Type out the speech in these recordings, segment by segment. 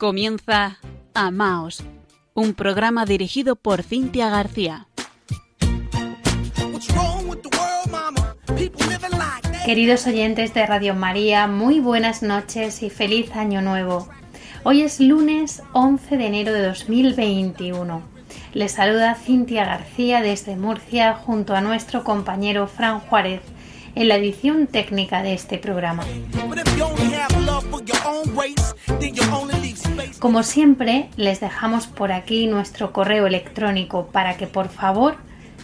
Comienza Amaos, un programa dirigido por Cintia García. Queridos oyentes de Radio María, muy buenas noches y feliz año nuevo. Hoy es lunes 11 de enero de 2021. Les saluda Cintia García desde Murcia junto a nuestro compañero Fran Juárez en la edición técnica de este programa. Como siempre, les dejamos por aquí nuestro correo electrónico para que por favor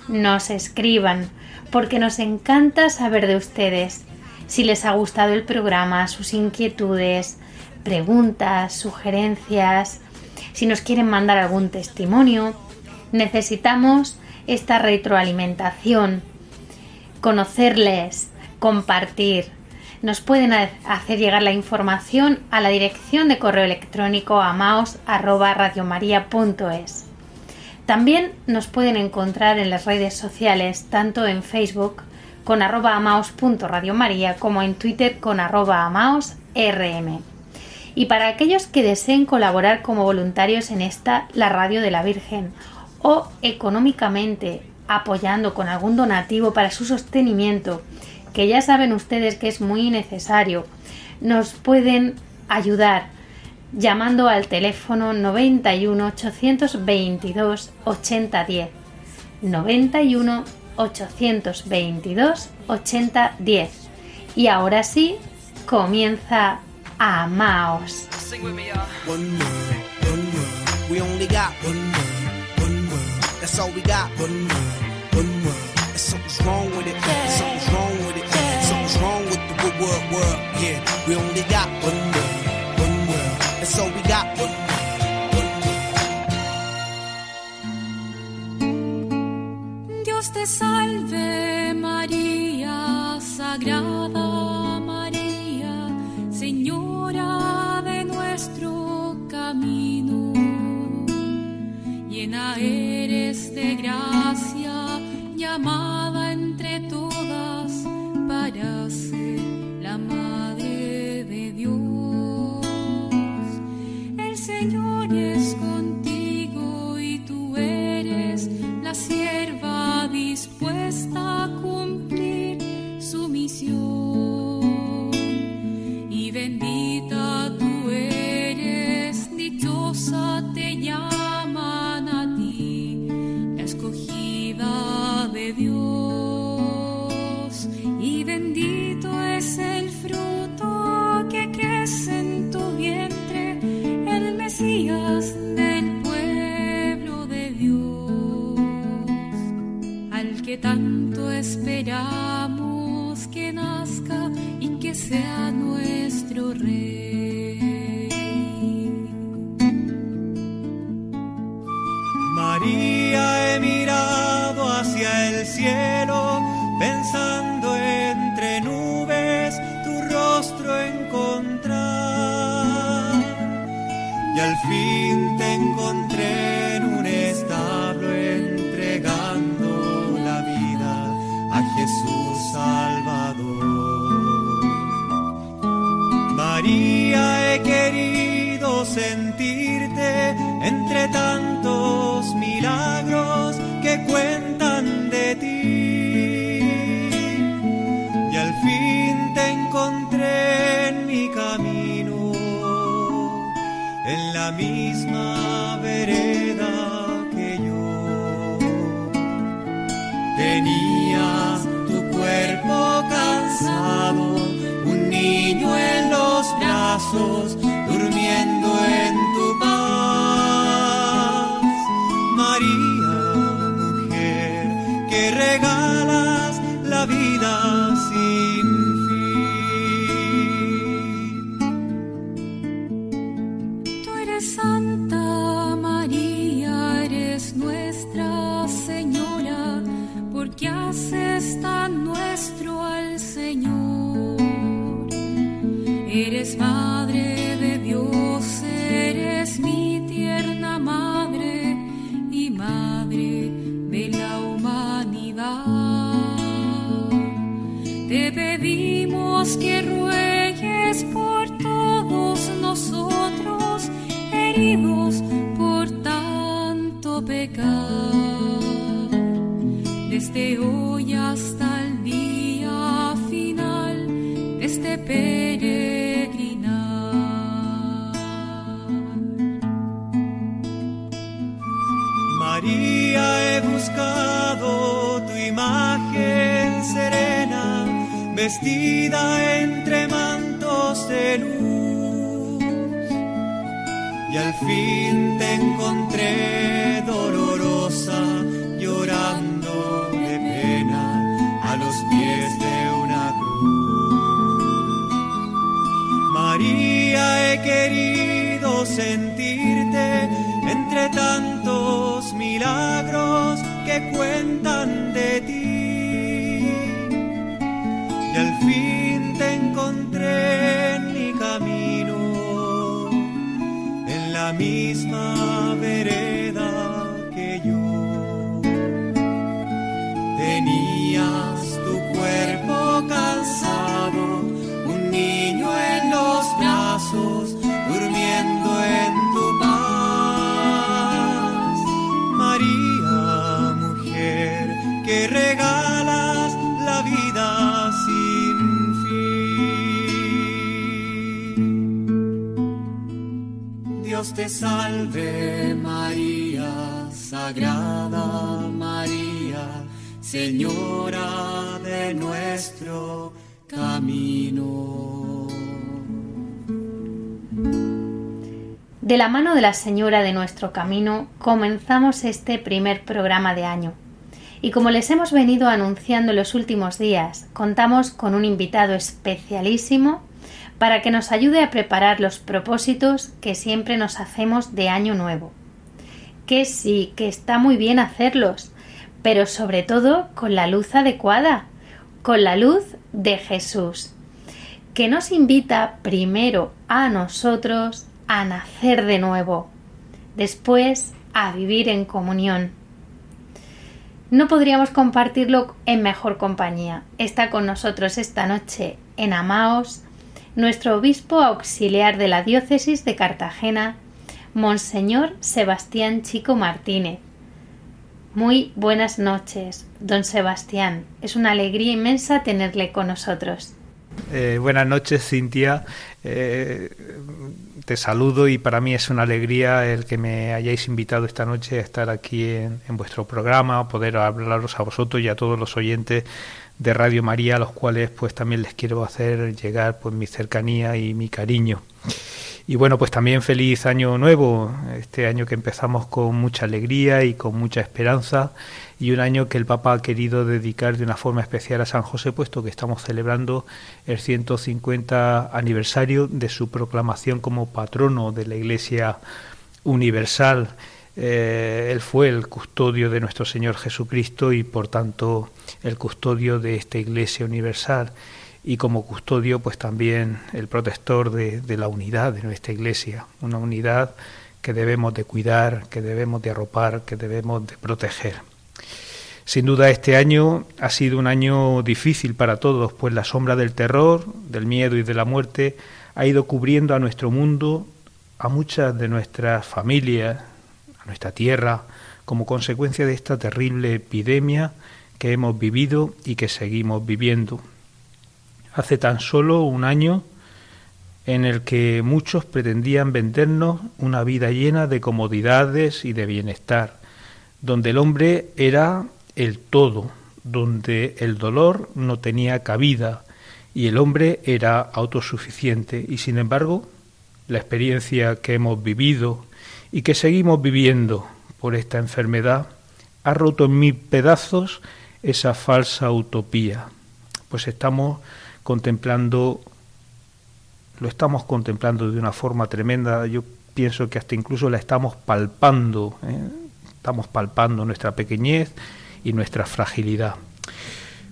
nos escriban, porque nos encanta saber de ustedes. Si les ha gustado el programa, sus inquietudes, preguntas, sugerencias, si nos quieren mandar algún testimonio, necesitamos esta retroalimentación conocerles, compartir. Nos pueden hacer llegar la información a la dirección de correo electrónico amaos@radiomaria.es. También nos pueden encontrar en las redes sociales, tanto en Facebook con arroba amaos.radiomaria como en Twitter con arroba amaosrm. Y para aquellos que deseen colaborar como voluntarios en esta, la Radio de la Virgen, o económicamente apoyando con algún donativo para su sostenimiento, que ya saben ustedes que es muy necesario, nos pueden ayudar llamando al teléfono 91 822 8010. 91 822 8010. Y ahora sí, comienza Amaos. That's all we got. One word, one word. And something's wrong with it. Yeah. Dios te salve María, Sagrada María, Señora de nuestro camino. Llena es de gracia, llamada nuestro Rey. María he mirado hacia el cielo, pensando entre nubes tu rostro encontrar. Y al fin te encontré sentirte entre tantos milagros que cuentan de ti. Y al fin te encontré en mi camino, en la misma vereda que yo. Tenías tu cuerpo cansado, un niño en los brazos, peregrinar. María, he buscado tu imagen serena, vestida entre mantos de luz, y al fin te encontré sentirte entre tantos milagros que cuentan de ti. Salve María, Sagrada María, Señora de nuestro camino. De la mano de la Señora de nuestro camino comenzamos este primer programa de año. Y como les hemos venido anunciando en los últimos días, contamos con un invitado especialísimo para que nos ayude a preparar los propósitos que siempre nos hacemos de año nuevo. Que sí, que está muy bien hacerlos, pero sobre todo con la luz adecuada, con la luz de Jesús, que nos invita primero a nosotros a nacer de nuevo, después a vivir en comunión. No podríamos compartirlo en mejor compañía. Está con nosotros esta noche en Amaos nuestro obispo auxiliar de la diócesis de Cartagena, Monseñor Sebastián Chico Martínez. Muy buenas noches, don Sebastián. Es una alegría inmensa tenerle con nosotros. Eh, buenas noches, Cintia. Eh, te saludo y para mí es una alegría el que me hayáis invitado esta noche a estar aquí en, en vuestro programa, poder hablaros a vosotros y a todos los oyentes de Radio María, a los cuales pues también les quiero hacer llegar pues mi cercanía y mi cariño. Y bueno, pues también feliz año nuevo, este año que empezamos con mucha alegría y con mucha esperanza y un año que el Papa ha querido dedicar de una forma especial a San José, puesto que estamos celebrando el 150 aniversario de su proclamación como patrono de la Iglesia Universal. Eh, él fue el custodio de nuestro Señor Jesucristo y por tanto el custodio de esta Iglesia Universal y como custodio pues también el protector de, de, la unidad de nuestra iglesia, una unidad que debemos de cuidar, que debemos de arropar, que debemos de proteger. Sin duda este año ha sido un año difícil para todos, pues la sombra del terror, del miedo y de la muerte ha ido cubriendo a nuestro mundo, a muchas de nuestras familias, nuestra tierra, como consecuencia de esta terrible epidemia que hemos vivido y que seguimos viviendo hace tan solo un año en el que muchos pretendían vendernos una vida llena de comodidades y de bienestar, donde el hombre era el todo, donde el dolor no tenía cabida y el hombre era autosuficiente. Y sin embargo, la experiencia que hemos vivido y que seguimos viviendo por esta enfermedad ha roto en mil pedazos esa falsa utopía, pues estamos contemplando, lo estamos contemplando de una forma tremenda, yo pienso que hasta incluso la estamos palpando, ¿eh? estamos palpando nuestra pequeñez y nuestra fragilidad.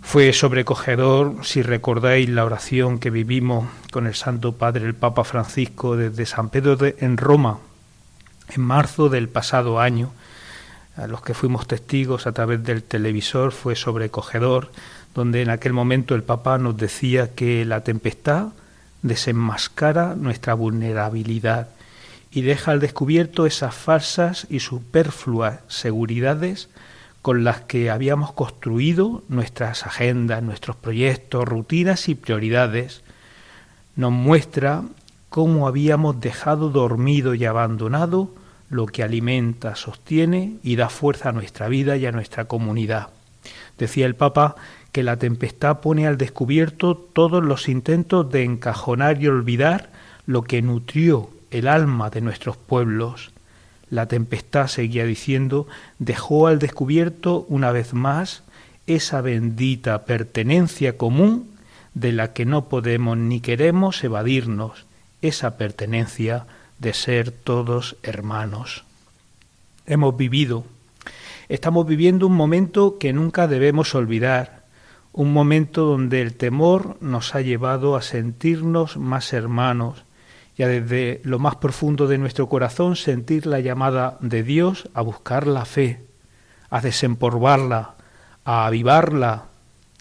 Fue sobrecogedor, si recordáis la oración que vivimos con el Santo Padre, el Papa Francisco, desde San Pedro de, en Roma, en marzo del pasado año, a los que fuimos testigos a través del televisor, fue sobrecogedor donde en aquel momento el Papa nos decía que la tempestad desenmascara nuestra vulnerabilidad y deja al descubierto esas falsas y superfluas seguridades con las que habíamos construido nuestras agendas, nuestros proyectos, rutinas y prioridades. Nos muestra cómo habíamos dejado dormido y abandonado lo que alimenta, sostiene y da fuerza a nuestra vida y a nuestra comunidad. Decía el Papa que la tempestad pone al descubierto todos los intentos de encajonar y olvidar lo que nutrió el alma de nuestros pueblos. La tempestad, seguía diciendo, dejó al descubierto una vez más esa bendita pertenencia común de la que no podemos ni queremos evadirnos, esa pertenencia de ser todos hermanos. Hemos vivido, estamos viviendo un momento que nunca debemos olvidar, un momento donde el temor nos ha llevado a sentirnos más hermanos y a desde lo más profundo de nuestro corazón sentir la llamada de Dios a buscar la fe, a desempolvarla, a avivarla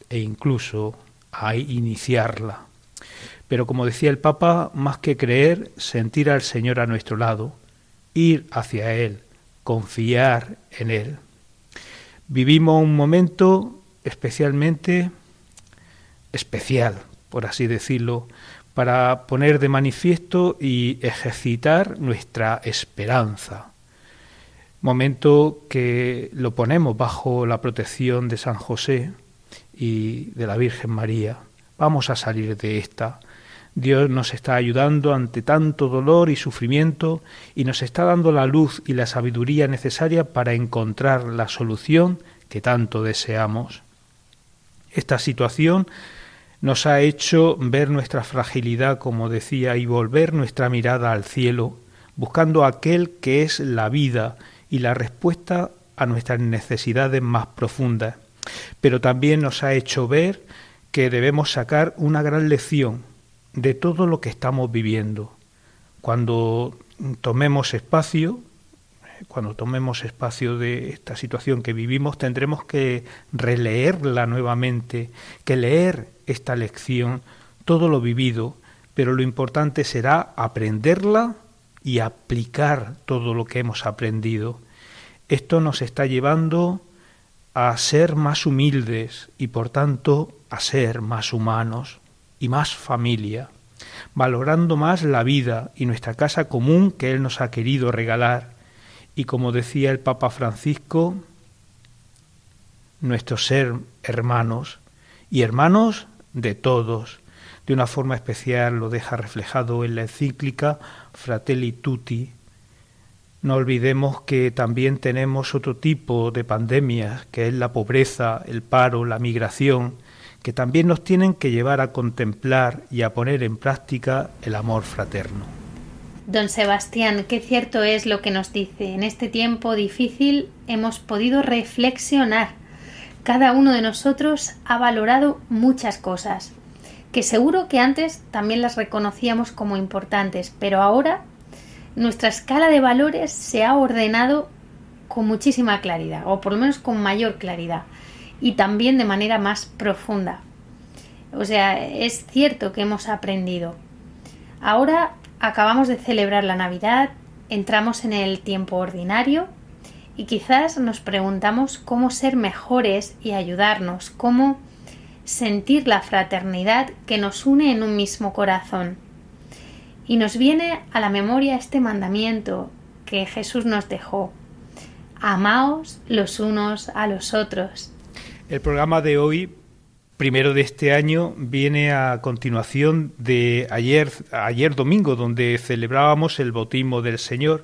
e incluso a iniciarla. Pero como decía el Papa, más que creer, sentir al Señor a nuestro lado, ir hacia Él, confiar en Él. Vivimos un momento especialmente especial, por así decirlo, para poner de manifiesto y ejercitar nuestra esperanza. Momento que lo ponemos bajo la protección de San José y de la Virgen María. Vamos a salir de esta. Dios nos está ayudando ante tanto dolor y sufrimiento y nos está dando la luz y la sabiduría necesaria para encontrar la solución que tanto deseamos. Esta situación nos ha hecho ver nuestra fragilidad, como decía, y volver nuestra mirada al cielo, buscando aquel que es la vida y la respuesta a nuestras necesidades más profundas. Pero también nos ha hecho ver que debemos sacar una gran lección de todo lo que estamos viviendo. Cuando tomemos espacio, cuando tomemos espacio de esta situación que vivimos, tendremos que releerla nuevamente, que leer esta lección, todo lo vivido, pero lo importante será aprenderla y aplicar todo lo que hemos aprendido. Esto nos está llevando a ser más humildes y por tanto a ser más humanos y más familia, valorando más la vida y nuestra casa común que Él nos ha querido regalar y como decía el Papa Francisco, nuestro ser hermanos y hermanos de todos. De una forma especial lo deja reflejado en la encíclica Fratelli Tutti. No olvidemos que también tenemos otro tipo de pandemias, que es la pobreza, el paro, la migración, que también nos tienen que llevar a contemplar y a poner en práctica el amor fraterno. Don Sebastián, qué cierto es lo que nos dice. En este tiempo difícil hemos podido reflexionar. Cada uno de nosotros ha valorado muchas cosas, que seguro que antes también las reconocíamos como importantes, pero ahora nuestra escala de valores se ha ordenado con muchísima claridad, o por lo menos con mayor claridad, y también de manera más profunda. O sea, es cierto que hemos aprendido. Ahora acabamos de celebrar la Navidad, entramos en el tiempo ordinario y quizás nos preguntamos cómo ser mejores y ayudarnos, cómo sentir la fraternidad que nos une en un mismo corazón. Y nos viene a la memoria este mandamiento que Jesús nos dejó. Amaos los unos a los otros. El programa de hoy primero de este año viene a continuación de ayer, ayer domingo, donde celebrábamos el bautismo del Señor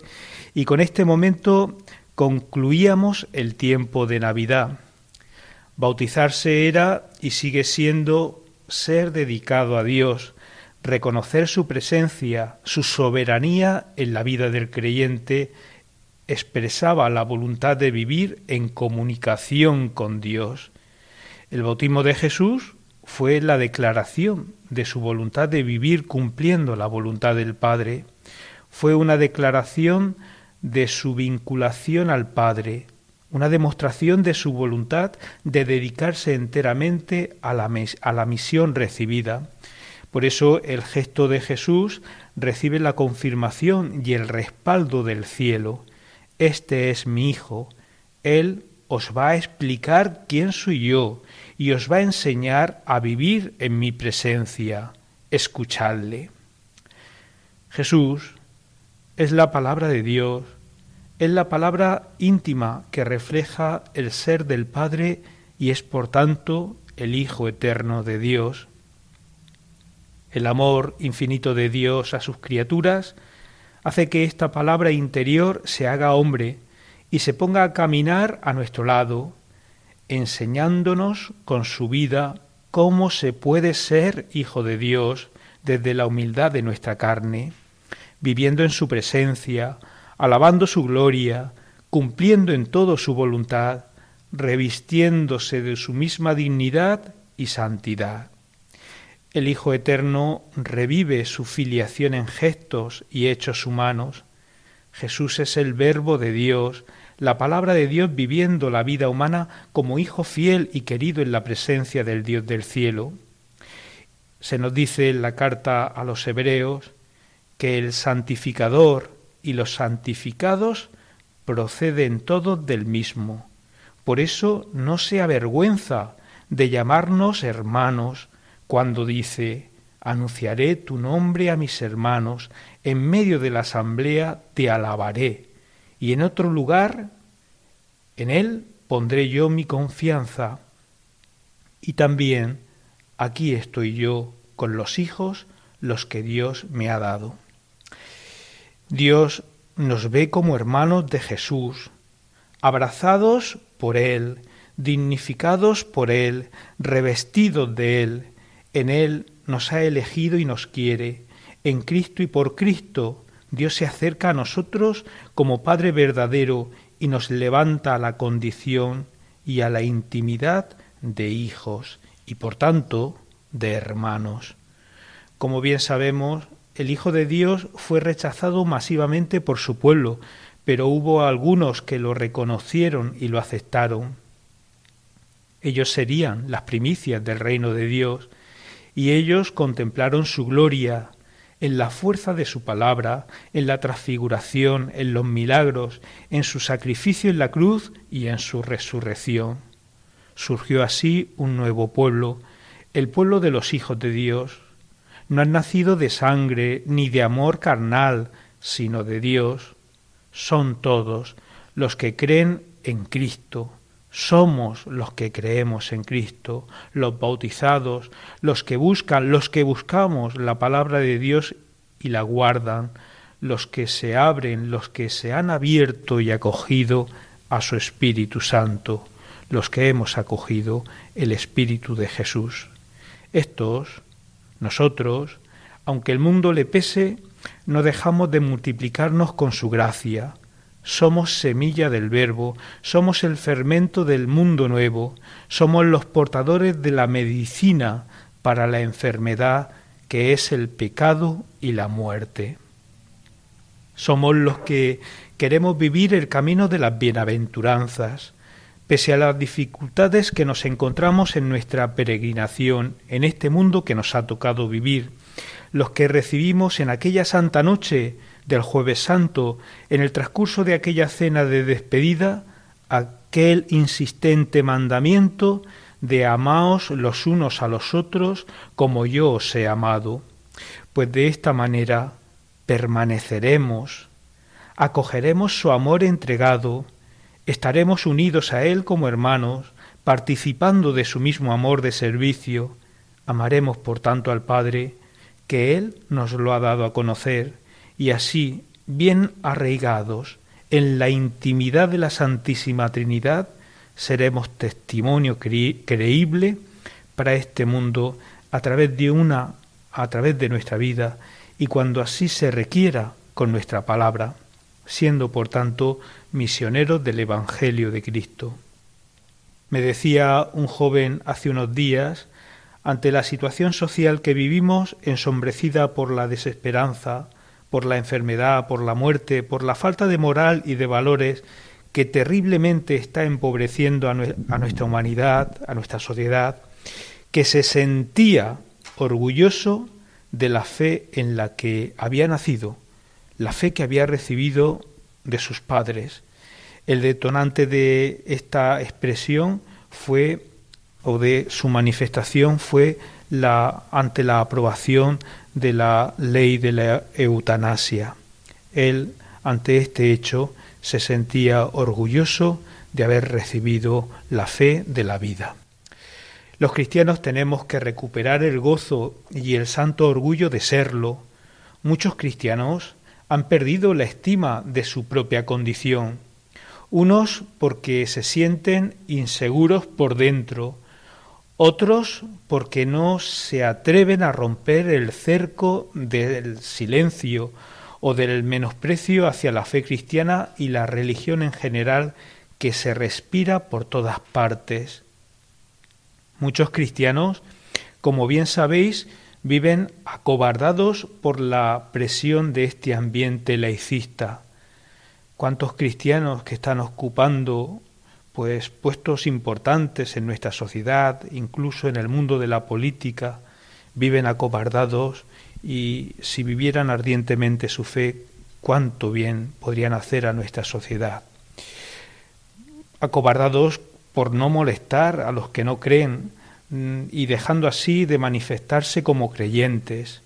y con este momento concluíamos el tiempo de Navidad. Bautizarse era y sigue siendo ser dedicado a Dios, reconocer su presencia, su soberanía en la vida del creyente, expresaba la voluntad de vivir en comunicación con Dios. El bautismo de Jesús fue la declaración de su voluntad de vivir cumpliendo la voluntad del Padre. Fue una declaración de su vinculación al Padre, una demostración de su voluntad de dedicarse enteramente a la, a la, misión recibida. Por eso el gesto de Jesús recibe la confirmación y el respaldo del cielo. Este es mi Hijo. Él os va a explicar quién soy yo y os va a enseñar a vivir en mi presencia. Escuchadle. Jesús es la palabra de Dios, Es la palabra íntima que refleja el ser del Padre y es por tanto el Hijo eterno de Dios. El amor infinito de Dios a sus criaturas hace que esta palabra interior se haga hombre y se ponga a caminar a nuestro lado, enseñándonos con su vida cómo se puede ser hijo de Dios desde la humildad de nuestra carne, viviendo en su presencia, alabando su gloria, cumpliendo en todo su voluntad, revistiéndose de su misma dignidad y santidad. El Hijo Eterno revive su filiación en gestos y hechos humanos. Jesús es el Verbo de Dios, la palabra de Dios viviendo la vida humana como hijo fiel y querido en la presencia del Dios del cielo. Se nos dice en la carta a los hebreos que el santificador y los santificados proceden todos del mismo. Por eso no se avergüenza de llamarnos hermanos cuando dice, anunciaré tu nombre a mis hermanos, en medio de la asamblea te alabaré y en otro lugar, en él pondré yo mi confianza. Y también aquí estoy yo con los hijos, los que Dios me ha dado. Dios nos ve como hermanos de Jesús, abrazados por Él, dignificados por Él, revestidos de Él. En Él nos ha elegido y nos quiere. En Cristo y por Cristo Dios se acerca a nosotros como Padre verdadero y nos levanta a la condición y a la intimidad de hijos y por tanto de hermanos. Como bien sabemos, el Hijo de Dios fue rechazado masivamente por su pueblo, pero hubo algunos que lo reconocieron y lo aceptaron. Ellos serían las primicias del reino de Dios, y ellos contemplaron su gloria, en la fuerza de su palabra, en la transfiguración, en los milagros, en su sacrificio en la cruz y en su resurrección. Surgió así un nuevo pueblo, el pueblo de los hijos de Dios. No han nacido de sangre ni de amor carnal, sino de Dios. Son todos los que creen en Cristo somos los que creemos en Cristo, los bautizados, los que buscan, los que buscamos la palabra de Dios y la guardan, los que se abren, los que se han abierto y acogido a su Espíritu Santo, los que hemos acogido el Espíritu de Jesús. Estos, nosotros, aunque el mundo le pese, no dejamos de multiplicarnos con su gracia, somos semilla del Verbo, somos el fermento del mundo nuevo, somos los portadores de la medicina para la enfermedad que es el pecado y la muerte. Somos los que queremos vivir el camino de las bienaventuranzas, pese a las dificultades que nos encontramos en nuestra peregrinación en este mundo que nos ha tocado vivir, los que recibimos en aquella santa noche del jueves santo, en el transcurso de aquella cena de despedida, aquel insistente mandamiento de amaos los unos a los otros como yo os he amado, pues de esta manera permaneceremos, acogeremos su amor entregado, estaremos unidos a Él como hermanos, participando de su mismo amor de servicio, amaremos por tanto al Padre, que Él nos lo ha dado a conocer, y así, bien arraigados en la intimidad de la Santísima Trinidad, seremos testimonio creíble para este mundo a través de una a través de nuestra vida y cuando así se requiera con nuestra palabra, siendo por tanto misioneros del Evangelio de Cristo. Me decía un joven hace unos días, ante la situación social que vivimos, ensombrecida por la desesperanza, por la enfermedad, por la muerte, por la falta de moral y de valores que terriblemente está empobreciendo a, nuestra humanidad, a nuestra sociedad, que se sentía orgulloso de la fe en la que había nacido, la fe que había recibido de sus padres. El detonante de esta expresión fue, o de su manifestación fue la, ante la aprobación de la ley de la eutanasia. Él, ante este hecho, se sentía orgulloso de haber recibido la fe de la vida. Los cristianos tenemos que recuperar el gozo y el santo orgullo de serlo. Muchos cristianos han perdido la estima de su propia condición, unos porque se sienten inseguros por dentro, otros porque no se atreven a romper el cerco del silencio o del menosprecio hacia la fe cristiana y la religión en general que se respira por todas partes. Muchos cristianos, como bien sabéis, viven acobardados por la presión de este ambiente laicista. ¿Cuántos cristianos que están ocupando pues puestos importantes en nuestra sociedad, incluso en el mundo de la política, viven acobardados y si vivieran ardientemente su fe, cuánto bien podrían hacer a nuestra sociedad. Acobardados por no molestar a los que no creen mm, y dejando así de manifestarse como creyentes.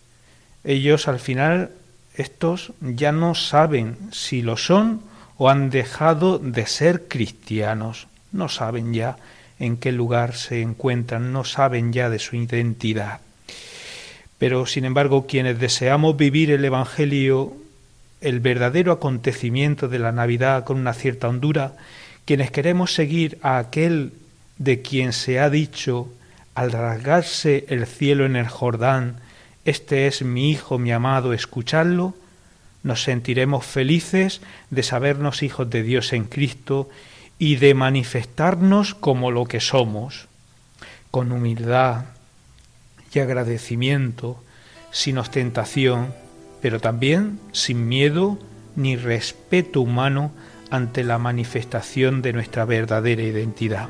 Ellos al final, estos ya no saben si lo son o han dejado de ser cristianos. No saben ya en qué lugar se encuentran, no saben ya de su identidad. Pero, sin embargo, quienes deseamos vivir el Evangelio, el verdadero acontecimiento de la Navidad con una cierta hondura, quienes queremos seguir a aquel de quien se ha dicho, al rasgarse el cielo en el Jordán, este es mi Hijo, mi amado, escuchadlo, nos sentiremos felices de sabernos hijos de Dios en Cristo y de manifestarnos como lo que somos, con humildad, y agradecimiento, sin ostentación, pero también sin miedo ni respeto humano ante la manifestación de nuestra verdadera identidad.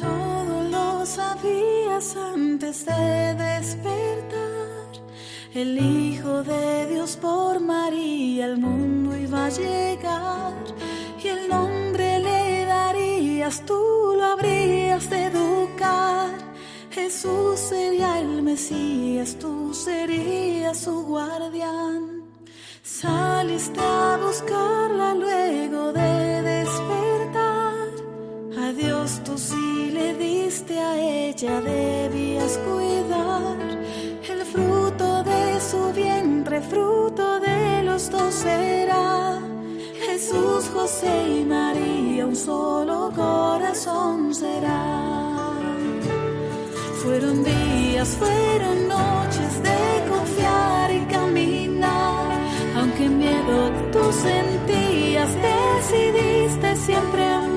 Todo lo sabías antes de despertar. El Hijo de Dios por María al mundo iba a llegar y el nombre le darías, tú lo habrías de educar. Jesús sería el Mesías, tú serías su guardián. Saliste a buscarla luego de despertar. A Dios tú sí le diste, a ella debías cuidar. El fruto su vientre, fruto de los dos será. Jesús, José y María, un solo corazón será. Fueron días, fueron noches de confiar y caminar. Aunque miedo tú sentías, decidiste siempre amar.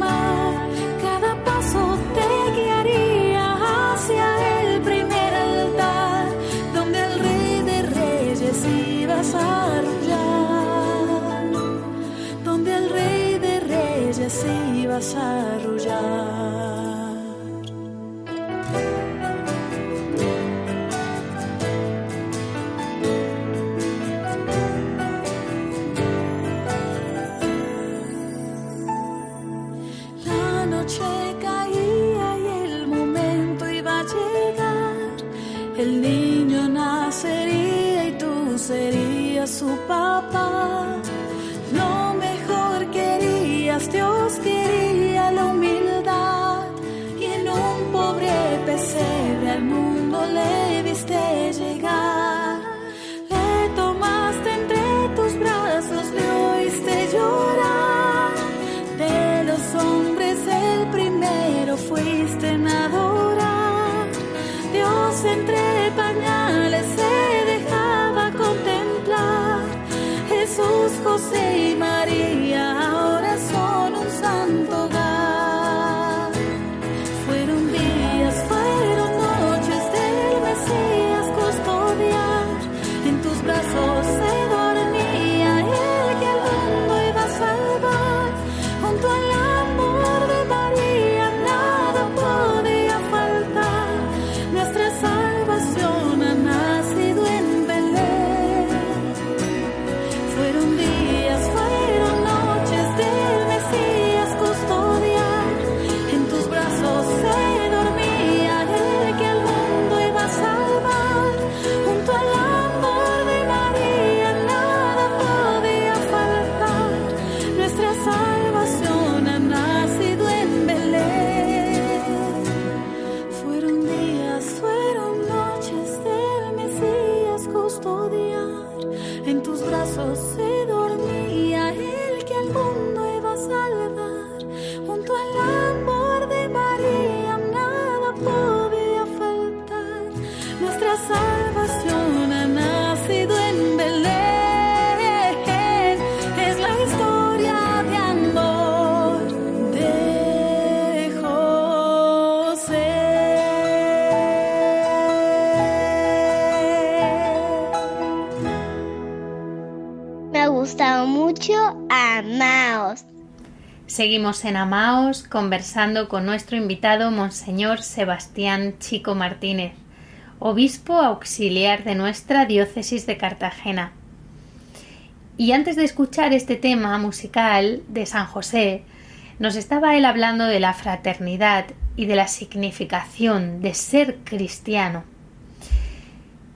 Seguimos en Amaos conversando con nuestro invitado Monseñor Sebastián Chico Martínez, obispo auxiliar de nuestra diócesis de Cartagena. Y antes de escuchar este tema musical de San José, nos estaba él hablando de la fraternidad y de la significación de ser cristiano.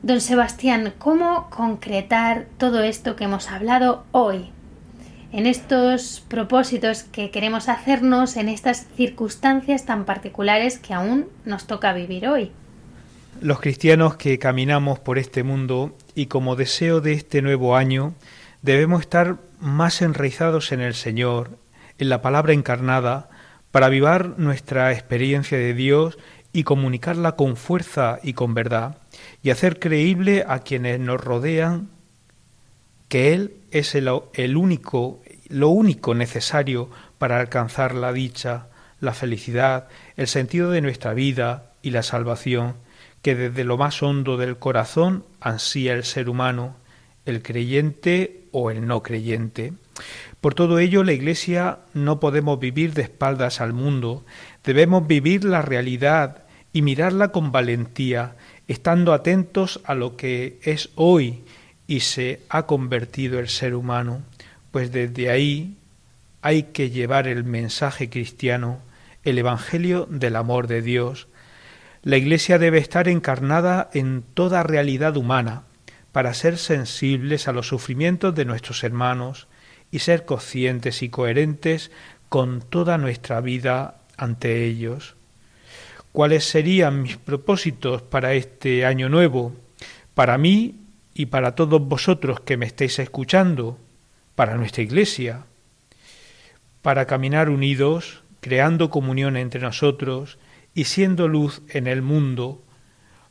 Don Sebastián, ¿cómo concretar todo esto que hemos hablado hoy? En estos propósitos que queremos hacernos en estas circunstancias tan particulares que aún nos toca vivir hoy. Los cristianos que caminamos por este mundo y como deseo de este nuevo año, debemos estar más enraizados en el Señor, en la palabra encarnada, para avivar nuestra experiencia de Dios y comunicarla con fuerza y con verdad, y hacer creíble a quienes nos rodean que Él es el, el único, lo único necesario para alcanzar la dicha, la felicidad, el sentido de nuestra vida y la salvación, que desde lo más hondo del corazón ansía el ser humano, el creyente o el no creyente. Por todo ello, la Iglesia no podemos vivir de espaldas al mundo, debemos vivir la realidad y mirarla con valentía, estando atentos a lo que es hoy y se ha convertido el ser humano, pues desde ahí hay que llevar el mensaje cristiano, el Evangelio del amor de Dios. La Iglesia debe estar encarnada en toda realidad humana, para ser sensibles a los sufrimientos de nuestros hermanos, y ser conscientes y coherentes con toda nuestra vida ante ellos. ¿Cuáles serían mis propósitos para este año nuevo? Para mí y para todos vosotros que me estáis escuchando, para nuestra Iglesia, para caminar unidos, creando comunión entre nosotros y siendo luz en el mundo,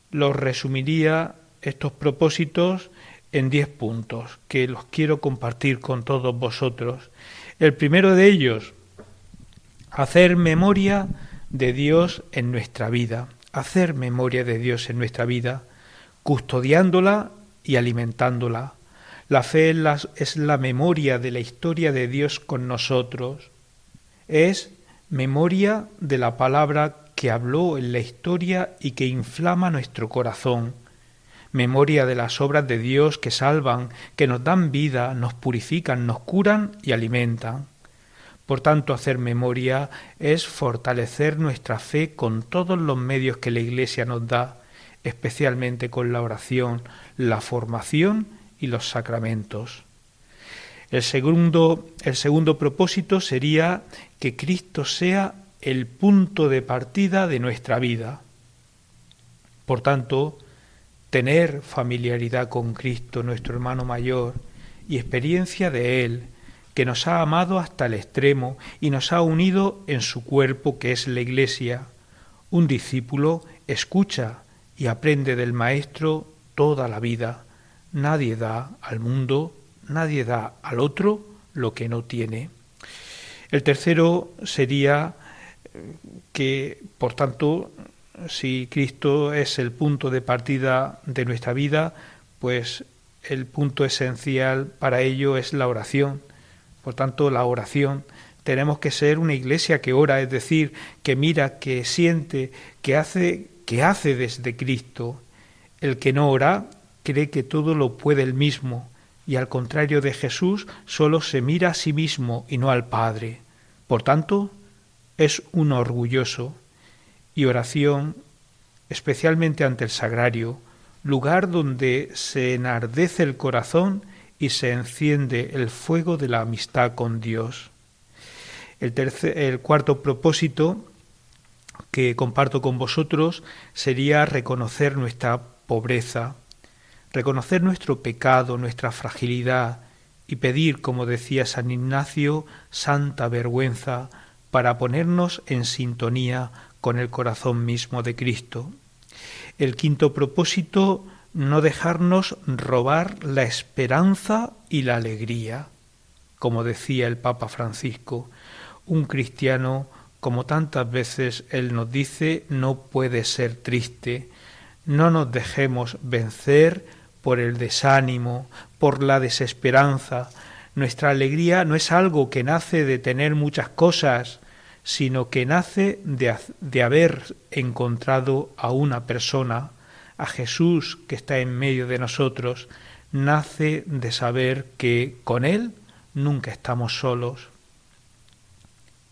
los resumiría estos propósitos en diez puntos que los quiero compartir con todos vosotros. El primero de ellos, hacer memoria de Dios en nuestra vida, hacer memoria de Dios en nuestra vida, custodiándola y alimentándola. La fe es la, es la memoria de la historia de Dios con nosotros, es memoria de la palabra que habló en la historia y que inflama nuestro corazón memoria de las obras de Dios que salvan, que nos dan vida, nos purifican, nos curan y alimentan. Por tanto, hacer memoria es fortalecer nuestra fe con todos los medios que la Iglesia nos da, especialmente con la oración, la formación y los sacramentos. El segundo, el segundo propósito sería que Cristo sea el punto de partida de nuestra vida. Por tanto, tener familiaridad con Cristo, nuestro hermano mayor, y experiencia de Él, que nos ha amado hasta el extremo y nos ha unido en su cuerpo que es la Iglesia. Un discípulo escucha y aprende del Maestro toda la vida. Nadie da al mundo, nadie da al otro lo que no tiene. El tercero sería que, por tanto, si Cristo es el punto de partida de nuestra vida, pues el punto esencial para ello es la oración. Por tanto, la oración. Tenemos que ser una iglesia que ora, es decir, que mira, que siente, que hace, que hace desde Cristo. El que no ora cree que todo lo puede él mismo, y al contrario de Jesús, solo se mira a sí mismo y no al Padre. Por tanto, es un orgulloso, y oración, especialmente ante el sagrario, lugar donde se enardece el corazón y se enciende el fuego de la amistad con Dios. El, tercer, el cuarto propósito que comparto con vosotros sería reconocer nuestra pobreza, reconocer nuestro pecado, nuestra fragilidad y pedir, como decía San Ignacio, santa vergüenza para ponernos en sintonía con el corazón mismo de Cristo. El quinto propósito, no dejarnos robar la esperanza y la alegría. Como decía el Papa Francisco, un cristiano, como tantas veces él nos dice, no puede ser triste. No nos dejemos vencer por el desánimo, por la desesperanza. Nuestra alegría no es algo que nace de tener muchas cosas, sino que nace de, de, haber encontrado a una persona, a Jesús que está en medio de nosotros, nace de saber que con Él nunca estamos solos.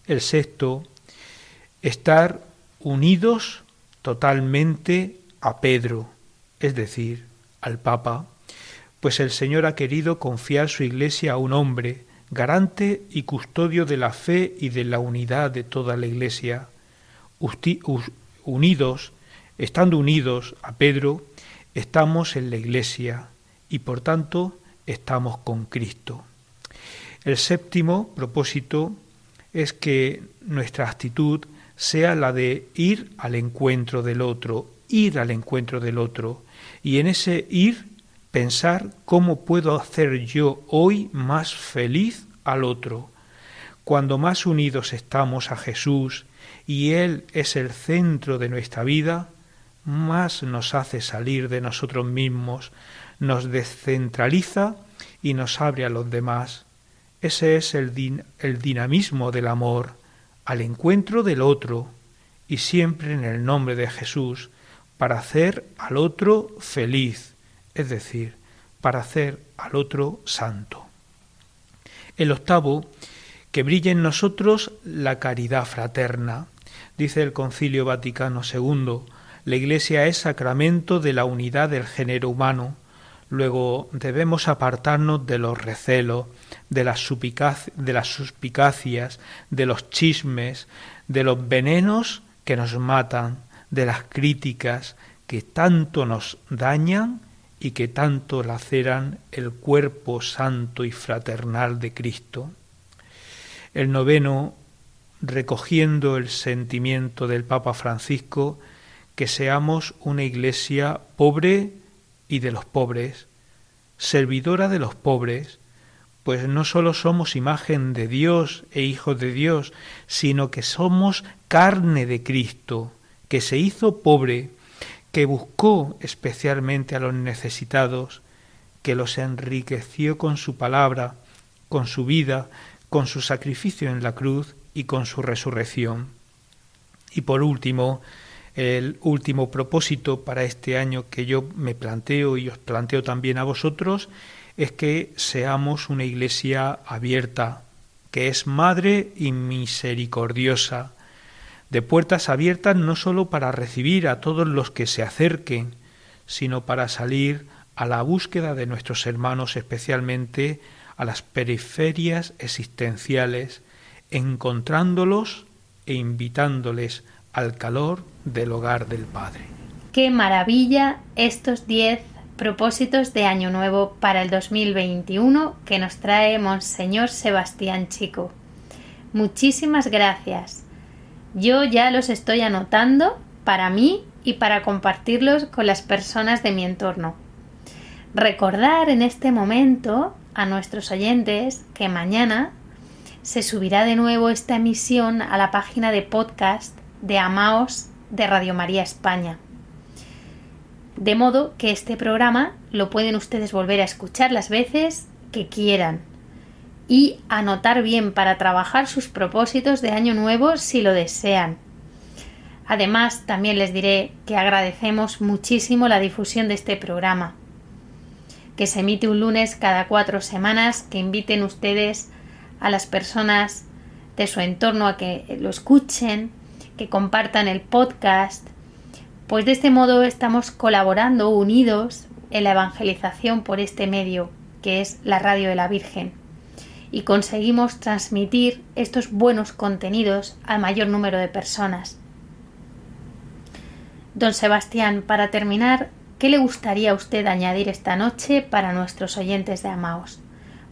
El sexto, estar unidos totalmente a Pedro, es decir, al Papa, pues el Señor ha querido confiar su Iglesia a un hombre, garante y custodio de la fe y de la unidad de toda la Iglesia. Unidos, estando unidos a Pedro, estamos en la Iglesia y por tanto estamos con Cristo. El séptimo propósito es que nuestra actitud sea la de ir al encuentro del otro, ir al encuentro del otro, y en ese ir pensar cómo puedo hacer yo hoy más feliz al otro. Cuando más unidos estamos a Jesús y Él es el centro de nuestra vida, más nos hace salir de nosotros mismos, nos descentraliza y nos abre a los demás. Ese es el, el dinamismo del amor, al encuentro del otro, y siempre en el nombre de Jesús, para hacer al otro feliz es decir, para hacer al otro santo. El octavo, que brille en nosotros la caridad fraterna. Dice el Concilio Vaticano II, la Iglesia es sacramento de la unidad del género humano. Luego debemos apartarnos de los recelos, de las, de las suspicacias, de los chismes, de los venenos que nos matan, de las críticas que tanto nos dañan y que tanto laceran el cuerpo santo y fraternal de Cristo. El noveno, recogiendo el sentimiento del Papa Francisco, que seamos una iglesia pobre y de los pobres, servidora de los pobres, pues no sólo somos imagen de Dios e hijos de Dios, sino que somos carne de Cristo, que se hizo pobre, que buscó especialmente a los necesitados, que los enriqueció con su palabra, con su vida, con su sacrificio en la cruz y con su resurrección. Y por último, el último propósito para este año que yo me planteo y os planteo también a vosotros es que seamos una iglesia abierta, que es madre y misericordiosa, de puertas abiertas no sólo para recibir a todos los que se acerquen, sino para salir a la búsqueda de nuestros hermanos, especialmente a las periferias existenciales, encontrándolos e invitándoles al calor del hogar del Padre. Qué maravilla estos diez propósitos de Año Nuevo para el 2021 que nos trae Monseñor Sebastián Chico. Muchísimas gracias. Yo ya los estoy anotando para mí y para compartirlos con las personas de mi entorno. Recordar en este momento a nuestros oyentes que mañana se subirá de nuevo esta emisión a la página de podcast de Amaos de Radio María España. De modo que este programa lo pueden ustedes volver a escuchar las veces que quieran y anotar bien para trabajar sus propósitos de año nuevo si lo desean. Además, también les diré que agradecemos muchísimo la difusión de este programa, que se emite un lunes cada cuatro semanas, que inviten ustedes a las personas de su entorno a que lo escuchen, que compartan el podcast, pues de este modo estamos colaborando unidos en la evangelización por este medio, que es la radio de la Virgen y conseguimos transmitir estos buenos contenidos al mayor número de personas. Don Sebastián, para terminar, ¿qué le gustaría a usted añadir esta noche para nuestros oyentes de Amaos?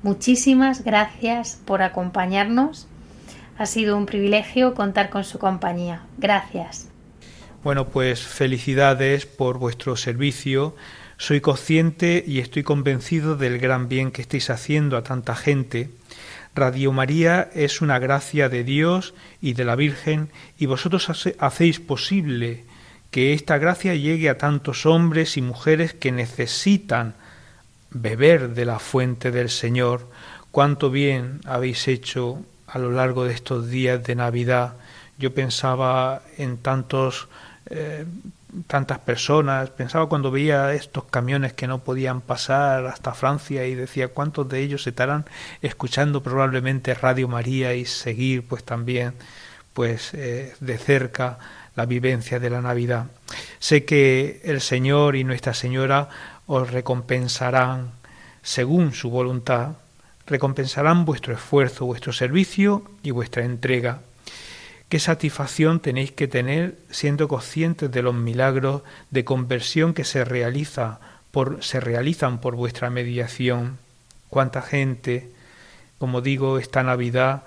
Muchísimas gracias por acompañarnos. Ha sido un privilegio contar con su compañía. Gracias. Bueno, pues felicidades por vuestro servicio. Soy consciente y estoy convencido del gran bien que estáis haciendo a tanta gente Radio María es una gracia de Dios y de la Virgen y vosotros hacéis posible que esta gracia llegue a tantos hombres y mujeres que necesitan beber de la fuente del Señor, cuánto bien habéis hecho a lo largo de estos días de Navidad. Yo pensaba en tantos eh, tantas personas, pensaba cuando veía estos camiones que no podían pasar hasta Francia y decía cuántos de ellos estarán escuchando probablemente Radio María y seguir pues también pues eh, de cerca la vivencia de la Navidad. Sé que el Señor y Nuestra Señora os recompensarán según su voluntad, recompensarán vuestro esfuerzo, vuestro servicio y vuestra entrega. Qué satisfacción tenéis que tener siendo conscientes de los milagros de conversión que se realiza por, se realizan por vuestra mediación. Cuánta gente, como digo, esta Navidad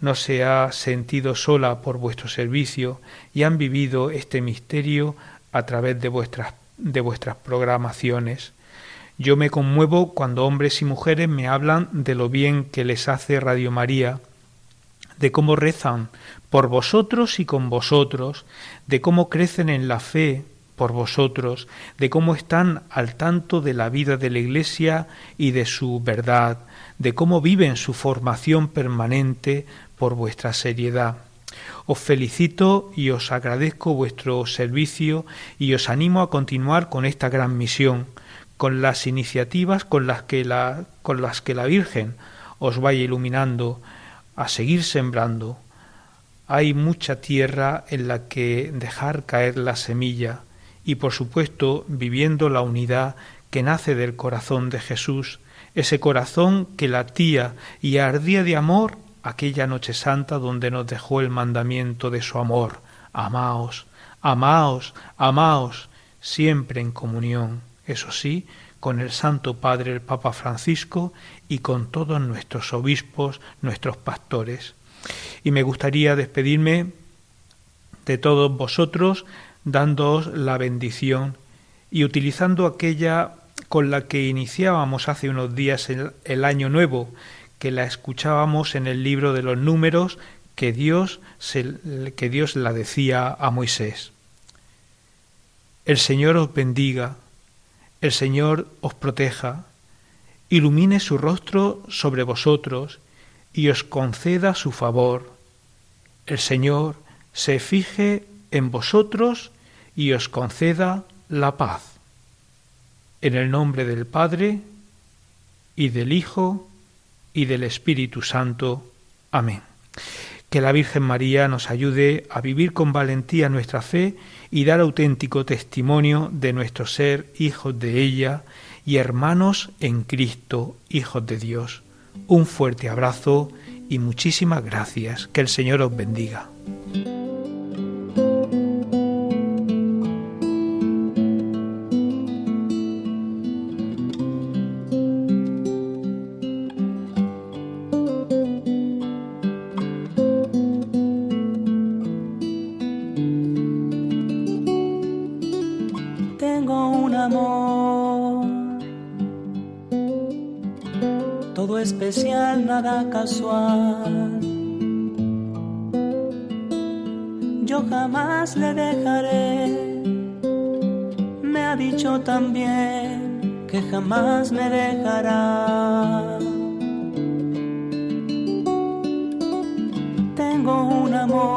no se ha sentido sola por vuestro servicio y han vivido este misterio a través de vuestras, de vuestras programaciones. Yo me conmuevo cuando hombres y mujeres me hablan de lo bien que les hace Radio María, de cómo rezan por vosotros y con vosotros, de cómo crecen en la fe por vosotros, de cómo están al tanto de la vida de la Iglesia y de su verdad, de cómo viven su formación permanente por vuestra seriedad. Os felicito y os agradezco vuestro servicio y os animo a continuar con esta gran misión, con las iniciativas con las que la, con las que la Virgen os vaya iluminando, a seguir sembrando. Hay mucha tierra en la que dejar caer la semilla y por supuesto viviendo la unidad que nace del corazón de Jesús, ese corazón que latía y ardía de amor aquella noche santa donde nos dejó el mandamiento de su amor. Amaos, amaos, amaos, siempre en comunión, eso sí, con el Santo Padre el Papa Francisco y con todos nuestros obispos, nuestros pastores. Y me gustaría despedirme de todos vosotros dándoos la bendición y utilizando aquella con la que iniciábamos hace unos días el, el año nuevo, que la escuchábamos en el libro de los números que Dios, que Dios la decía a Moisés. El Señor os bendiga, el Señor os proteja, ilumine su rostro sobre vosotros y os conceda su favor. El Señor se fije en vosotros y os conceda la paz. En el nombre del Padre y del Hijo y del Espíritu Santo. Amén. Que la Virgen María nos ayude a vivir con valentía nuestra fe y dar auténtico testimonio de nuestro ser hijos de ella y hermanos en Cristo, hijos de Dios. Un fuerte abrazo y muchísimas gracias. Que el Señor os bendiga. Casual. Yo jamás le dejaré, me ha dicho también que jamás me dejará. Tengo un amor,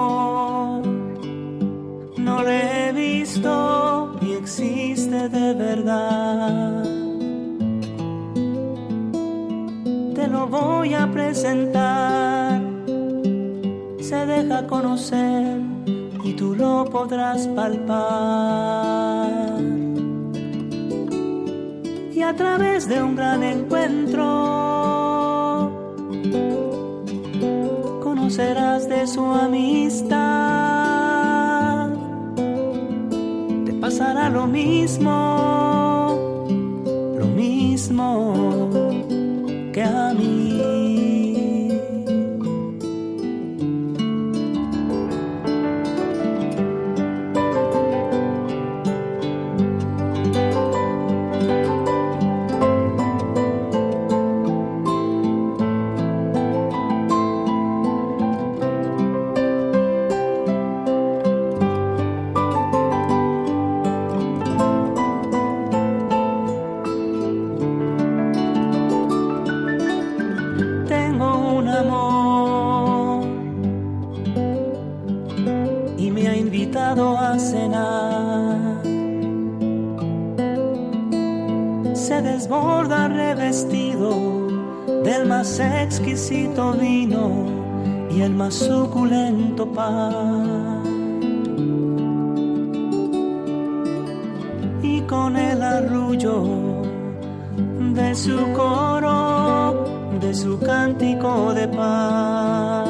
voy a presentar. Se deja conocer y tú lo podrás palpar. Y a través de un gran encuentro conocerás de su amistad. Te pasará lo mismo, a cenar. Se desborda revestido del más exquisito vino y el más suculento pan. Y con el arrullo de su coro, de su cántico de paz,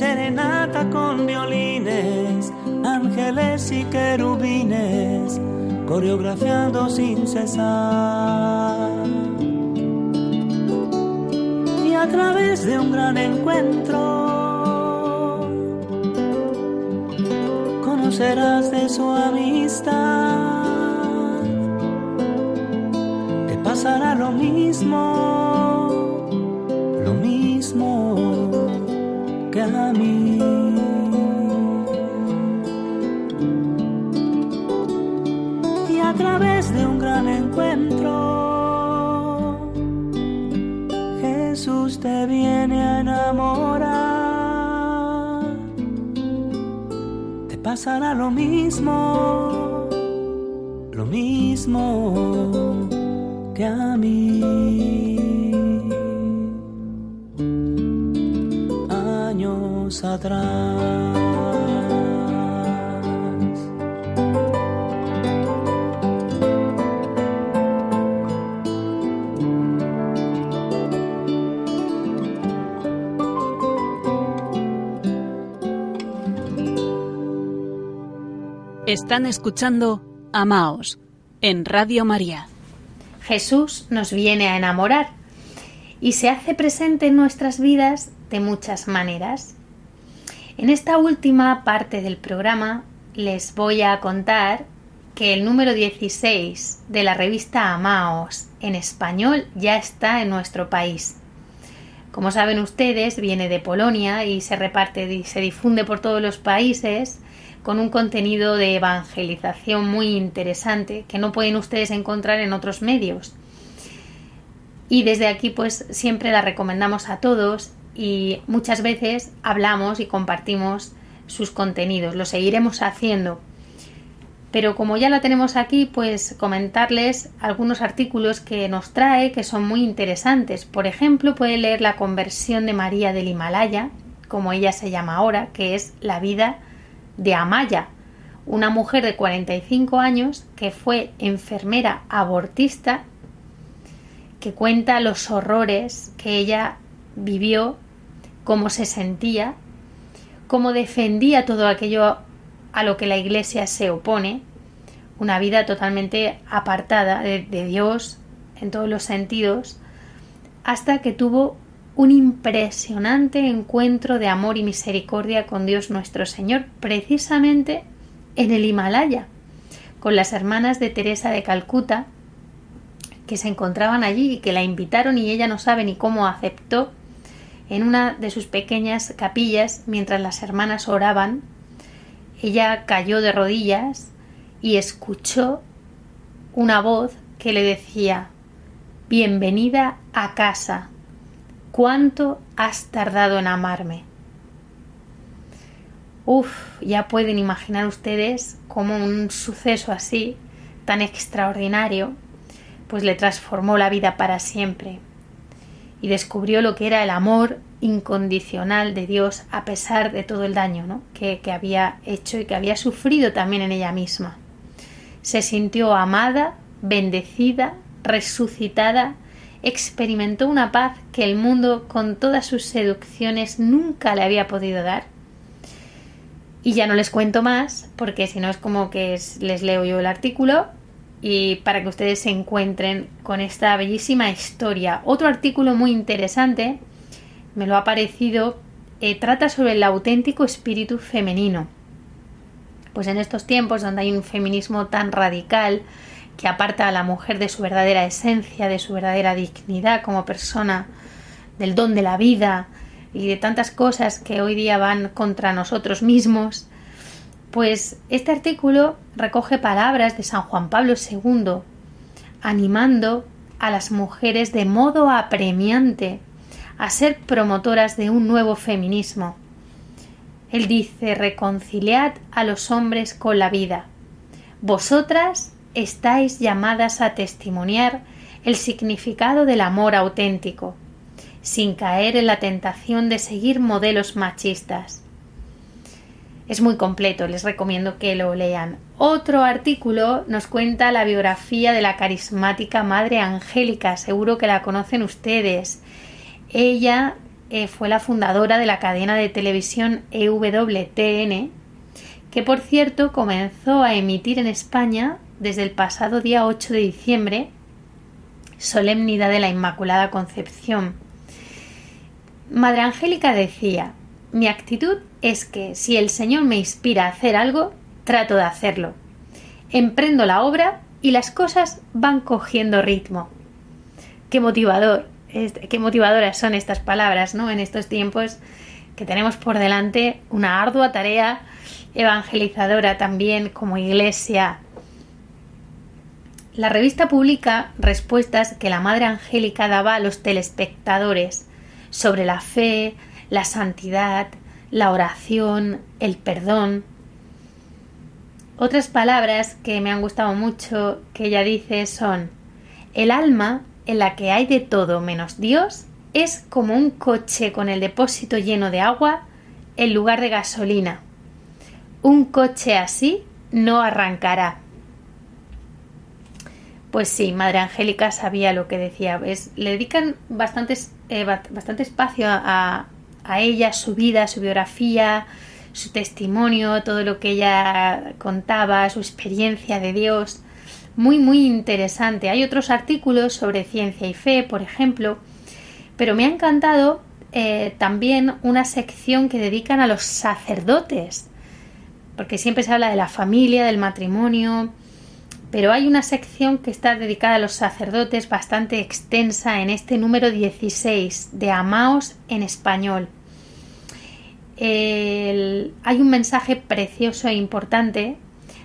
serenata con violines, ángeles y querubines, coreografiando sin cesar. Y a través de un gran encuentro, conocerás de su amistad. Te pasará lo mismo, pasará lo mismo, lo mismo que a mí. Años atrás. Están escuchando Amaos en Radio María. Jesús nos viene a enamorar y se hace presente en nuestras vidas de muchas maneras. En esta última parte del programa les voy a contar que el número 16 de la revista Amaos en español ya está en nuestro país. Como saben ustedes, viene de Polonia y se reparte y se difunde por todos los países con un contenido de evangelización muy interesante que no pueden ustedes encontrar en otros medios. Y desde aquí pues siempre la recomendamos a todos y muchas veces hablamos y compartimos sus contenidos. Lo seguiremos haciendo. Pero como ya la tenemos aquí, pues comentarles algunos artículos que nos trae que son muy interesantes. Por ejemplo, puede leer la conversión de María del Himalaya, como ella se llama ahora, que es la vida de Amaya, una mujer de 45 años que fue enfermera abortista, que cuenta los horrores que ella vivió, cómo se sentía, cómo defendía todo aquello a lo que la Iglesia se opone, una vida totalmente apartada de, de Dios en todos los sentidos, hasta que tuvo un impresionante encuentro de amor y misericordia con Dios nuestro Señor, precisamente en el Himalaya, con las hermanas de Teresa de Calcuta, que se encontraban allí y que la invitaron y ella no sabe ni cómo aceptó en una de sus pequeñas capillas mientras las hermanas oraban. Ella cayó de rodillas y escuchó una voz que le decía Bienvenida a casa, ¿Cuánto has tardado en amarme? Uf, ya pueden imaginar ustedes cómo un suceso así, tan extraordinario, pues le transformó la vida para siempre y descubrió lo que era el amor incondicional de Dios a pesar de todo el daño ¿no? que, que había hecho y que había sufrido también en ella misma. Se sintió amada, bendecida, resucitada experimentó una paz que el mundo con todas sus seducciones nunca le había podido dar. Y ya no les cuento más, porque si no es como que les leo yo el artículo y para que ustedes se encuentren con esta bellísima historia. Otro artículo muy interesante, me lo ha parecido, eh, trata sobre el auténtico espíritu femenino. Pues en estos tiempos donde hay un feminismo tan radical, que aparta a la mujer de su verdadera esencia, de su verdadera dignidad como persona, del don de la vida y de tantas cosas que hoy día van contra nosotros mismos, pues este artículo recoge palabras de San Juan Pablo II, animando a las mujeres de modo apremiante a ser promotoras de un nuevo feminismo. Él dice, reconciliad a los hombres con la vida. Vosotras estáis llamadas a testimoniar el significado del amor auténtico, sin caer en la tentación de seguir modelos machistas. Es muy completo, les recomiendo que lo lean. Otro artículo nos cuenta la biografía de la carismática Madre Angélica, seguro que la conocen ustedes. Ella eh, fue la fundadora de la cadena de televisión EWTN, que por cierto comenzó a emitir en España desde el pasado día 8 de diciembre, solemnidad de la Inmaculada Concepción. Madre Angélica decía, mi actitud es que si el Señor me inspira a hacer algo, trato de hacerlo. Emprendo la obra y las cosas van cogiendo ritmo. Qué motivador, qué motivadoras son estas palabras, ¿no? En estos tiempos que tenemos por delante una ardua tarea evangelizadora también como iglesia. La revista publica respuestas que la Madre Angélica daba a los telespectadores sobre la fe, la santidad, la oración, el perdón. Otras palabras que me han gustado mucho que ella dice son el alma en la que hay de todo menos Dios es como un coche con el depósito lleno de agua en lugar de gasolina. Un coche así no arrancará. Pues sí, Madre Angélica sabía lo que decía. le dedican bastantes, eh, bastante espacio a, a ella, su vida, su biografía, su testimonio, todo lo que ella contaba, su experiencia de Dios. Muy, muy interesante. Hay otros artículos sobre ciencia y fe, por ejemplo, pero me ha encantado eh, también una sección que dedican a los sacerdotes, porque siempre se habla de la familia, del matrimonio, pero hay una sección que está dedicada a los sacerdotes bastante extensa en este número 16 de Amaos en español. hay un mensaje precioso e importante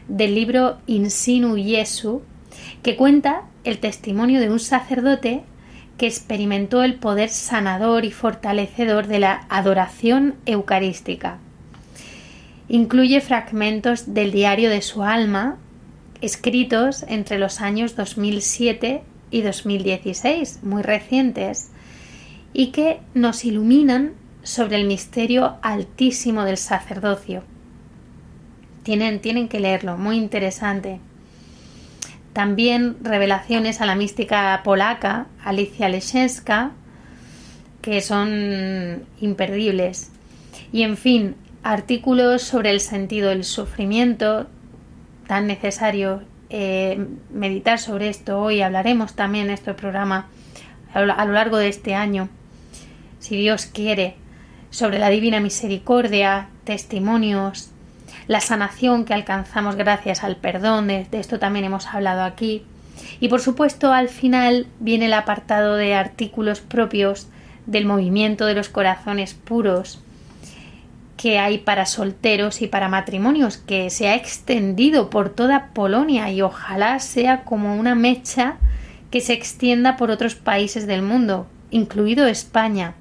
del libro Insinu Jesu que cuenta el testimonio de un sacerdote que experimentó el poder sanador y fortalecedor de la adoración eucarística. Incluye fragmentos del diario de su alma escritos entre los años 2007 y 2016, muy recientes, y que nos iluminan sobre el misterio altísimo del sacerdocio. Tienen, tienen que leerlo, muy interesante. También revelaciones a la mística polaca, Alicia Leszenska, que son imperdibles. Y en fin, artículos sobre el sentido del sufrimiento, tan necesario eh, meditar sobre esto hoy. Hablaremos también en este programa a lo largo de este año, si Dios quiere, sobre la divina misericordia, testimonios, la sanación que alcanzamos gracias al perdón, de, de esto también hemos hablado aquí. Y por supuesto al final viene el apartado de artículos propios del movimiento de los corazones puros, que hay para solteros y para matrimonios, que se ha extendido por toda Polonia y ojalá sea como una mecha que se extienda por otros países del mundo, incluido España.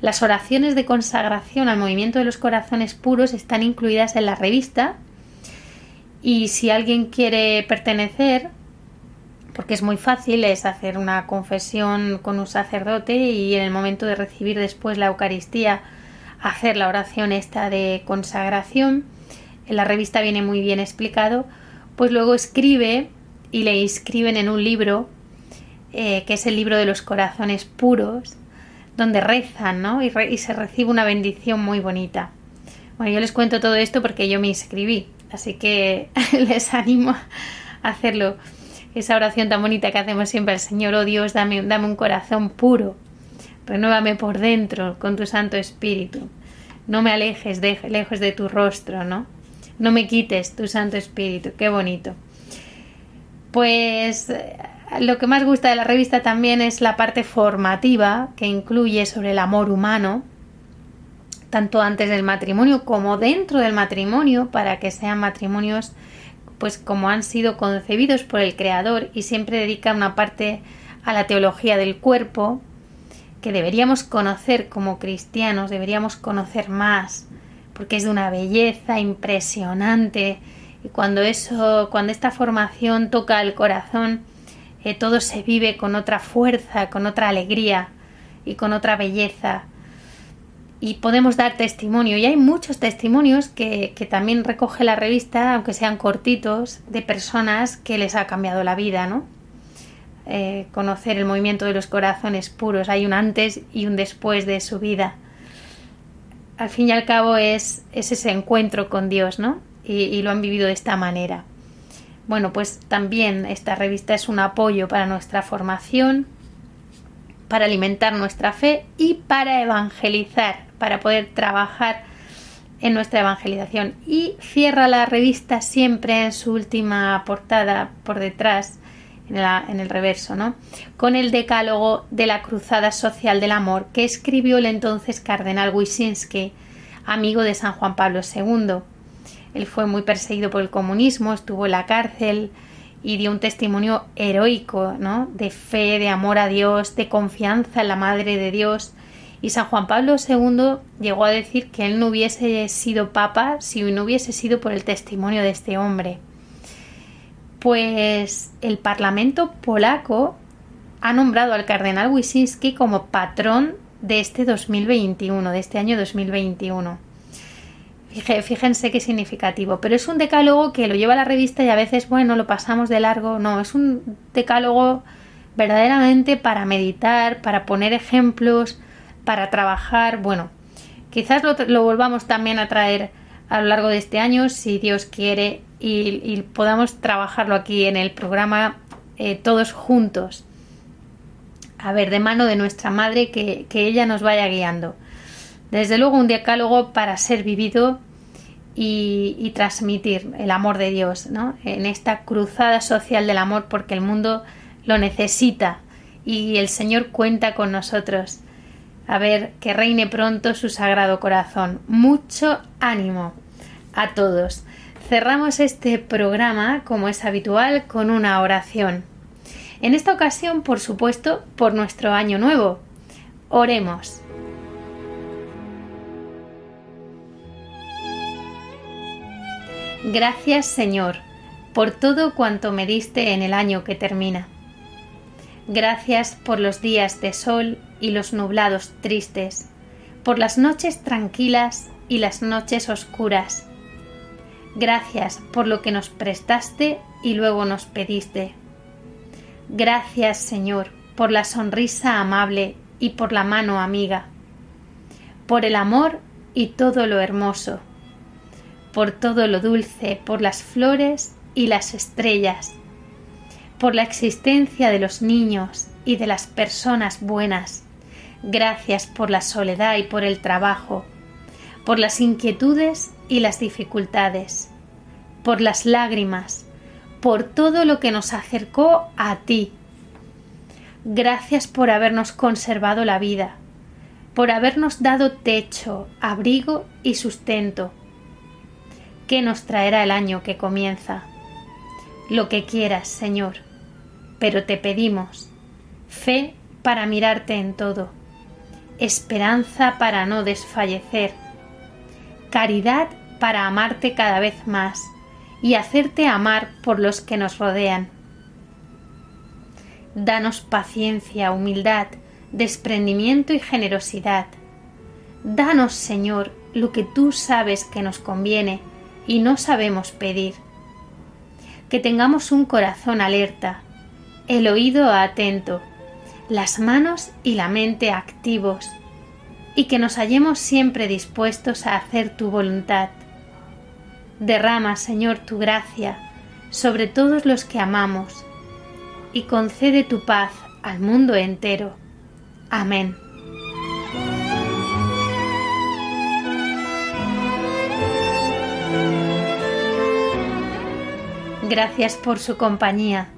Las oraciones de consagración al movimiento de los corazones puros están incluidas en la revista y si alguien quiere pertenecer, porque es muy fácil, es hacer una confesión con un sacerdote y en el momento de recibir después la Eucaristía hacer la oración esta de consagración. En la revista viene muy bien explicado. Pues luego escribe y le inscriben en un libro eh, que es el libro de los corazones puros, donde rezan, ¿no? Y, y, se recibe una bendición muy bonita. Bueno, yo les cuento todo esto porque yo me inscribí, así que les animo a hacerlo. Esa oración tan bonita que hacemos siempre al Señor, oh Dios, dame, dame un corazón puro, renuévame por dentro con tu Santo Espíritu. No me alejes de, lejos de tu rostro, ¿no? No me quites tu Santo Espíritu. Qué bonito. Pues eh, lo que más gusta de la revista también es la parte formativa que incluye sobre el amor humano, tanto antes del matrimonio como dentro del matrimonio, para que sean matrimonios pues como han sido concebidos por el Creador y siempre dedica una parte a la teología del cuerpo, que deberíamos conocer como cristianos, deberíamos conocer más, porque es de una belleza impresionante y cuando eso, cuando esta formación toca el corazón, eh, todo se vive con otra fuerza, con otra alegría y con otra belleza. Y podemos dar testimonio. Y hay muchos testimonios que, que también recoge la revista, aunque sean cortitos, de personas que les ha cambiado la vida, ¿no? Eh, conocer el movimiento de los corazones puros. Hay un antes y un después de su vida. Al fin y al cabo es, es ese encuentro con Dios, ¿no? Y, lo han vivido de esta manera. Bueno, pues también esta revista es un apoyo para nuestra formación, para alimentar nuestra fe y para evangelizar, para poder trabajar en nuestra evangelización. Y cierra la revista siempre en su última portada por detrás, en, el reverso, ¿no? Con el decálogo de la Cruzada Social del Amor que escribió el entonces cardenal Wyszynski, amigo de San Juan Pablo II. Él fue muy perseguido por el comunismo, estuvo en la cárcel y dio un testimonio heroico, ¿no? De fe, de amor a Dios, de confianza en la Madre de Dios. Y San Juan Pablo II llegó a decir que él no hubiese sido papa si no hubiese sido por el testimonio de este hombre. Pues el Parlamento polaco ha nombrado al cardenal Wyszynski como patrón de este 2021, de este año 2021. Fíjense qué significativo, pero es un decálogo que lo lleva la revista y a veces, bueno, lo pasamos de largo. No, es un decálogo verdaderamente para meditar, para poner ejemplos, para trabajar. Bueno, quizás lo, lo volvamos también a traer a lo largo de este año, si Dios quiere, y, podamos trabajarlo aquí en el programa eh, todos juntos. A ver, de mano de nuestra madre, que, que ella nos vaya guiando. Desde luego un decálogo para ser vivido y, y, transmitir el amor de Dios ¿no? en esta cruzada social del amor porque el mundo lo necesita y el Señor cuenta con nosotros. A ver, que reine pronto su sagrado corazón. Mucho ánimo a todos. Cerramos este programa, como es habitual, con una oración. En esta ocasión, por supuesto, por nuestro año nuevo. Oremos. Gracias Señor por todo cuanto me diste en el año que termina. Gracias por los días de sol y los nublados tristes, por las noches tranquilas y las noches oscuras. Gracias por lo que nos prestaste y luego nos pediste. Gracias Señor por la sonrisa amable y por la mano amiga, por el amor y todo lo hermoso por todo lo dulce, por las flores y las estrellas, por la existencia de los niños y de las personas buenas. Gracias por la soledad y por el trabajo, por las inquietudes y las dificultades, por las lágrimas, por todo lo que nos acercó a ti. Gracias por habernos conservado la vida, por habernos dado techo, abrigo y sustento ¿Qué nos traerá el año que comienza? Lo que quieras, Señor, pero te pedimos fe para mirarte en todo, esperanza para no desfallecer, caridad para amarte cada vez más y hacerte amar por los que nos rodean. Danos paciencia, humildad, desprendimiento y generosidad. Danos, Señor, lo que tú sabes que nos conviene y no sabemos pedir. Que tengamos un corazón alerta, el oído atento, las manos y la mente activos, y que nos hallemos siempre dispuestos a hacer tu voluntad. Derrama, Señor, tu gracia sobre todos los que amamos, y concede tu paz al mundo entero. Amén. Gracias por su compañía.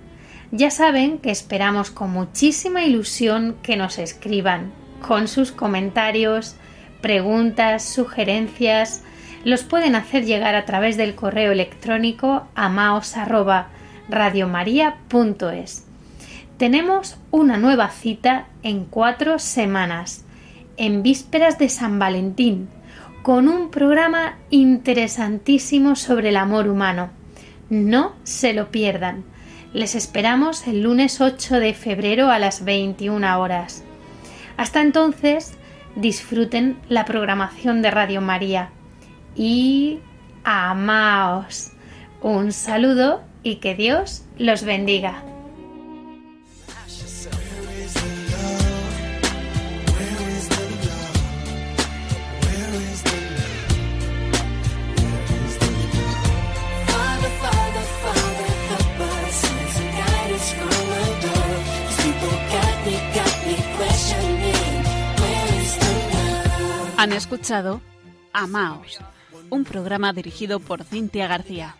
Ya saben que esperamos con muchísima ilusión que nos escriban con sus comentarios, preguntas, sugerencias. Los pueden hacer llegar a través del correo electrónico amaos@radiomaria.es. Tenemos una nueva cita en cuatro semanas, en vísperas de San Valentín, con un programa interesantísimo sobre el amor humano. No se lo pierdan. Les esperamos el lunes 8 de febrero a las 21 horas. Hasta entonces, disfruten la programación de Radio María y amaos. Un saludo y que Dios los bendiga. Han escuchado Amaos, un programa dirigido por Cintia García.